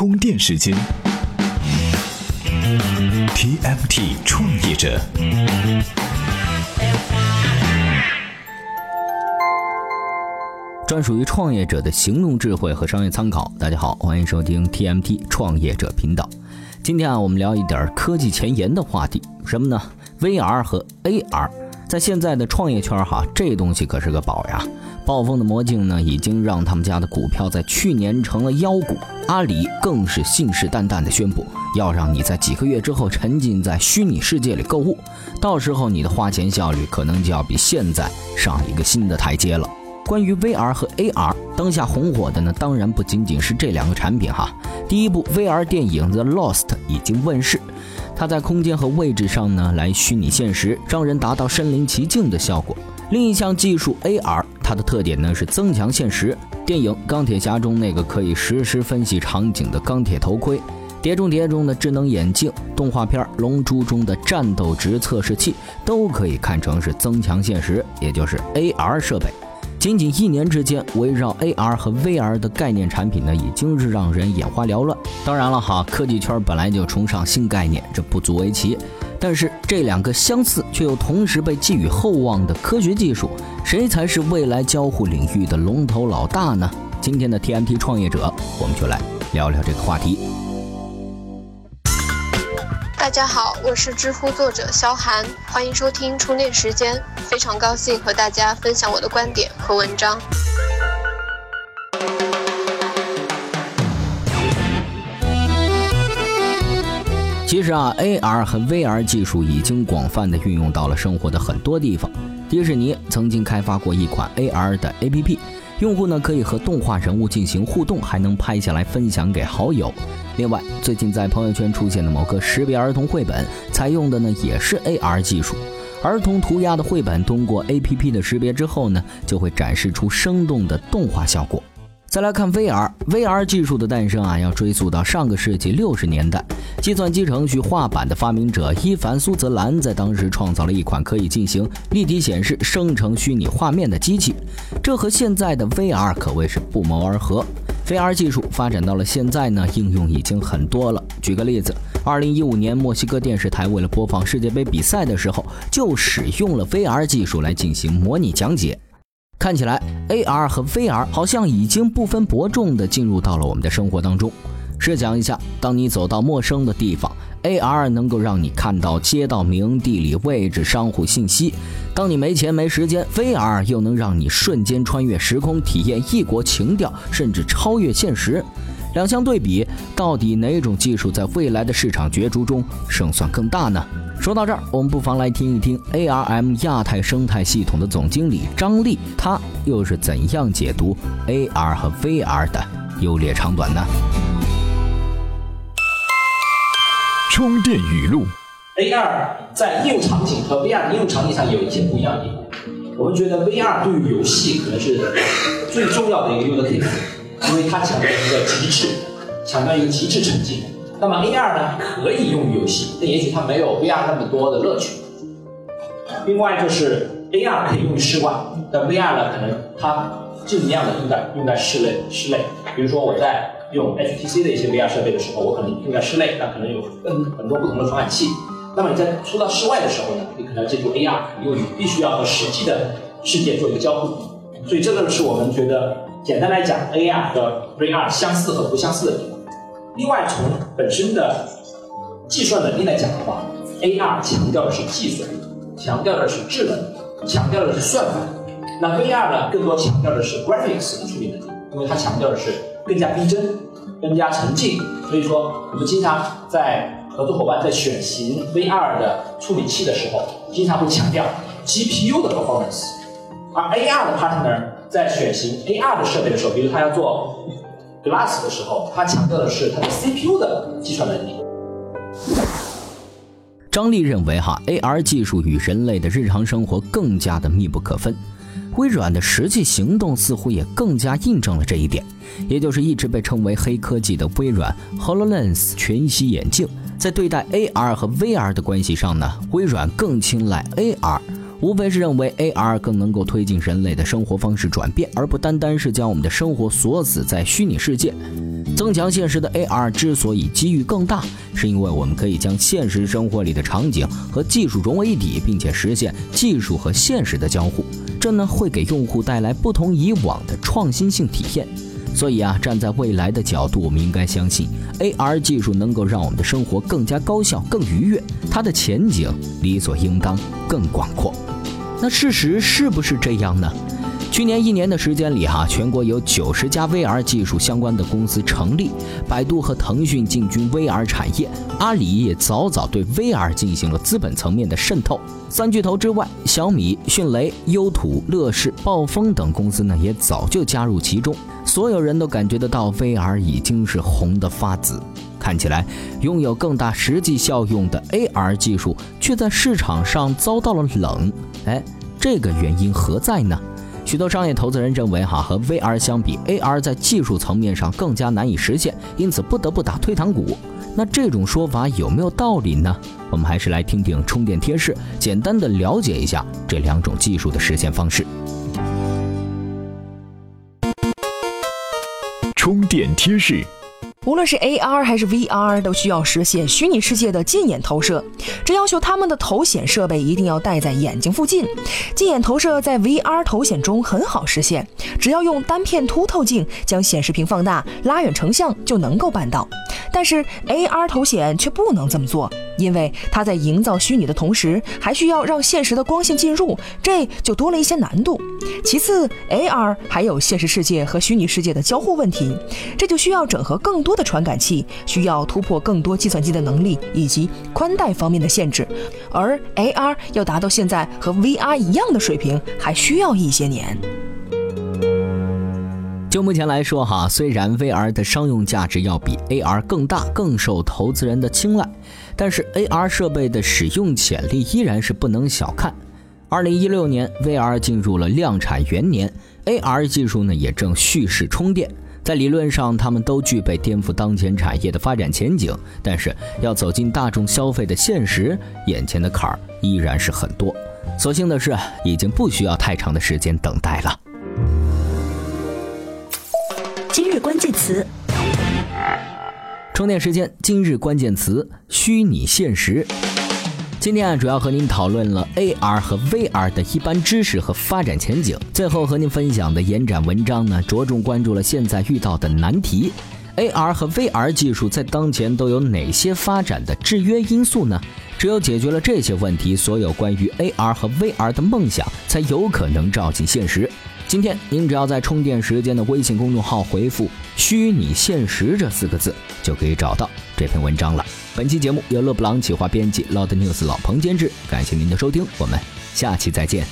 充电时间，TMT 创业者，专属于创业者的行动智慧和商业参考。大家好，欢迎收听 TMT 创业者频道。今天啊，我们聊一点科技前沿的话题，什么呢？VR 和 AR。在现在的创业圈哈，这东西可是个宝呀！暴风的魔镜呢，已经让他们家的股票在去年成了妖股。阿里更是信誓旦旦地宣布，要让你在几个月之后沉浸在虚拟世界里购物，到时候你的花钱效率可能就要比现在上一个新的台阶了。关于 VR 和 AR，当下红火的呢，当然不仅仅是这两个产品哈。第一部 VR 电影《The Lost》已经问世。它在空间和位置上呢，来虚拟现实，让人达到身临其境的效果。另一项技术 AR，它的特点呢是增强现实。电影《钢铁侠》中那个可以实时分析场景的钢铁头盔，《碟中谍》中的智能眼镜，动画片《龙珠》中的战斗值测试器，都可以看成是增强现实，也就是 AR 设备。仅仅一年之间，围绕 AR 和 VR 的概念产品呢，已经是让人眼花缭乱。当然了哈，科技圈本来就崇尚新概念，这不足为奇。但是这两个相似却又同时被寄予厚望的科学技术，谁才是未来交互领域的龙头老大呢？今天的 TMT 创业者，我们就来聊聊这个话题。大家好，我是知乎作者肖涵，欢迎收听充电时间。非常高兴和大家分享我的观点和文章。其实啊，AR 和 VR 技术已经广泛的运用到了生活的很多地方。迪士尼曾经开发过一款 AR 的 APP。用户呢可以和动画人物进行互动，还能拍下来分享给好友。另外，最近在朋友圈出现的某个识别儿童绘本，采用的呢也是 AR 技术。儿童涂鸦的绘本通过 APP 的识别之后呢，就会展示出生动的动画效果。再来看 VR，VR 技术的诞生啊，要追溯到上个世纪六十年代。计算机程序画板的发明者伊凡·苏泽兰在当时创造了一款可以进行立体显示、生成虚拟画面的机器，这和现在的 VR 可谓是不谋而合。VR 技术发展到了现在呢，应用已经很多了。举个例子，二零一五年墨西哥电视台为了播放世界杯比赛的时候，就使用了 VR 技术来进行模拟讲解。看起来，AR 和 VR 好像已经不分伯仲地进入到了我们的生活当中。试想一下，当你走到陌生的地方，AR 能够让你看到街道名、地理位置、商户信息；当你没钱没时间，VR 又能让你瞬间穿越时空，体验异国情调，甚至超越现实。两相对比，到底哪种技术在未来的市场角逐中胜算更大呢？说到这儿，我们不妨来听一听 ARM 亚太生态系统的总经理张丽，他又是怎样解读 AR 和 VR 的优劣长短呢？充电语录：AR 在应用场景和 VR 应用场景上有一些不一样的地方。我们觉得 VR 对于游戏可能是最重要的一个 use case，因为它强调一个极致，强调一个极致沉浸。那么 AR 呢，可以用于游戏，但也许它没有 VR 那么多的乐趣。另外就是 AR 可以用于室外，但 VR 呢，可能它尽量的用在用在室内室内。比如说我在用 HTC 的一些 VR 设备的时候，我可能用在室内，那可能有很很多不同的传感器。那么你在出到室外的时候呢，你可能要借助 AR，因为你必须要和实际的世界做一个交互。所以这个是我们觉得简单来讲，AR 和 VR 相似和不相似的地方。另外，从本身的计算能力来讲的话，AR 强调的是计算，强调的是智能，强调的是算法。那 VR 呢，更多强调的是 graphics 的处理能力，因为它强调的是更加逼真、更加沉浸。所以说，我们经常在合作伙伴在选型 VR 的处理器的时候，经常会强调 GPU 的 performance。而 AR 的 partner 在选型 AR 的设备的时候，比如他要做。Glass 的时候，他强调的是他的 CPU 的计算能力。张力认为，哈，AR 技术与人类的日常生活更加的密不可分。微软的实际行动似乎也更加印证了这一点，也就是一直被称为黑科技的微软 HoloLens 全息眼镜，在对待 AR 和 VR 的关系上呢，微软更青睐 AR。无非是认为 AR 更能够推进人类的生活方式转变，而不单单是将我们的生活锁死在虚拟世界。增强现实的 AR 之所以机遇更大，是因为我们可以将现实生活里的场景和技术融为一体，并且实现技术和现实的交互。这呢会给用户带来不同以往的创新性体验。所以啊，站在未来的角度，我们应该相信 AR 技术能够让我们的生活更加高效、更愉悦，它的前景理所应当更广阔。那事实是不是这样呢？去年一年的时间里，哈，全国有九十家 VR 技术相关的公司成立，百度和腾讯进军 VR 产业，阿里也早早对 VR 进行了资本层面的渗透。三巨头之外，小米、迅雷、优土、乐视、暴风等公司呢，也早就加入其中。所有人都感觉得到，VR 已经是红得发紫。看起来，拥有更大实际效用的 AR 技术，却在市场上遭到了冷。哎，这个原因何在呢？许多商业投资人认为，哈和 VR 相比，AR 在技术层面上更加难以实现，因此不得不打退堂鼓。那这种说法有没有道理呢？我们还是来听听充电贴士，简单的了解一下这两种技术的实现方式。充电贴士。无论是 AR 还是 VR，都需要实现虚拟世界的近眼投射，这要求他们的头显设备一定要戴在眼睛附近。近眼投射在 VR 头显中很好实现，只要用单片凸透镜将显示屏放大、拉远成像就能够办到。但是 AR 头显却不能这么做，因为它在营造虚拟的同时，还需要让现实的光线进入，这就多了一些难度。其次，AR 还有现实世界和虚拟世界的交互问题，这就需要整合更多的传感器，需要突破更多计算机的能力以及宽带方面的限制。而 AR 要达到现在和 VR 一样的水平，还需要一些年。就目前来说，哈，虽然 VR 的商用价值要比 AR 更大，更受投资人的青睐，但是 AR 设备的使用潜力依然是不能小看。二零一六年，VR 进入了量产元年，AR 技术呢也正蓄势充电。在理论上，他们都具备颠覆当前产业的发展前景，但是要走进大众消费的现实，眼前的坎儿依然是很多。所幸的是，已经不需要太长的时间等待了。今日关键词：充电时间。今日关键词：虚拟现实。今天啊，主要和您讨论了 AR 和 VR 的一般知识和发展前景。最后和您分享的延展文章呢，着重关注了现在遇到的难题。AR 和 VR 技术在当前都有哪些发展的制约因素呢？只有解决了这些问题，所有关于 AR 和 VR 的梦想才有可能照进现实。今天您只要在充电时间的微信公众号回复“虚拟现实”这四个字，就可以找到这篇文章了。本期节目由勒布朗企划编辑，Loud News 老彭监制。感谢您的收听，我们下期再见。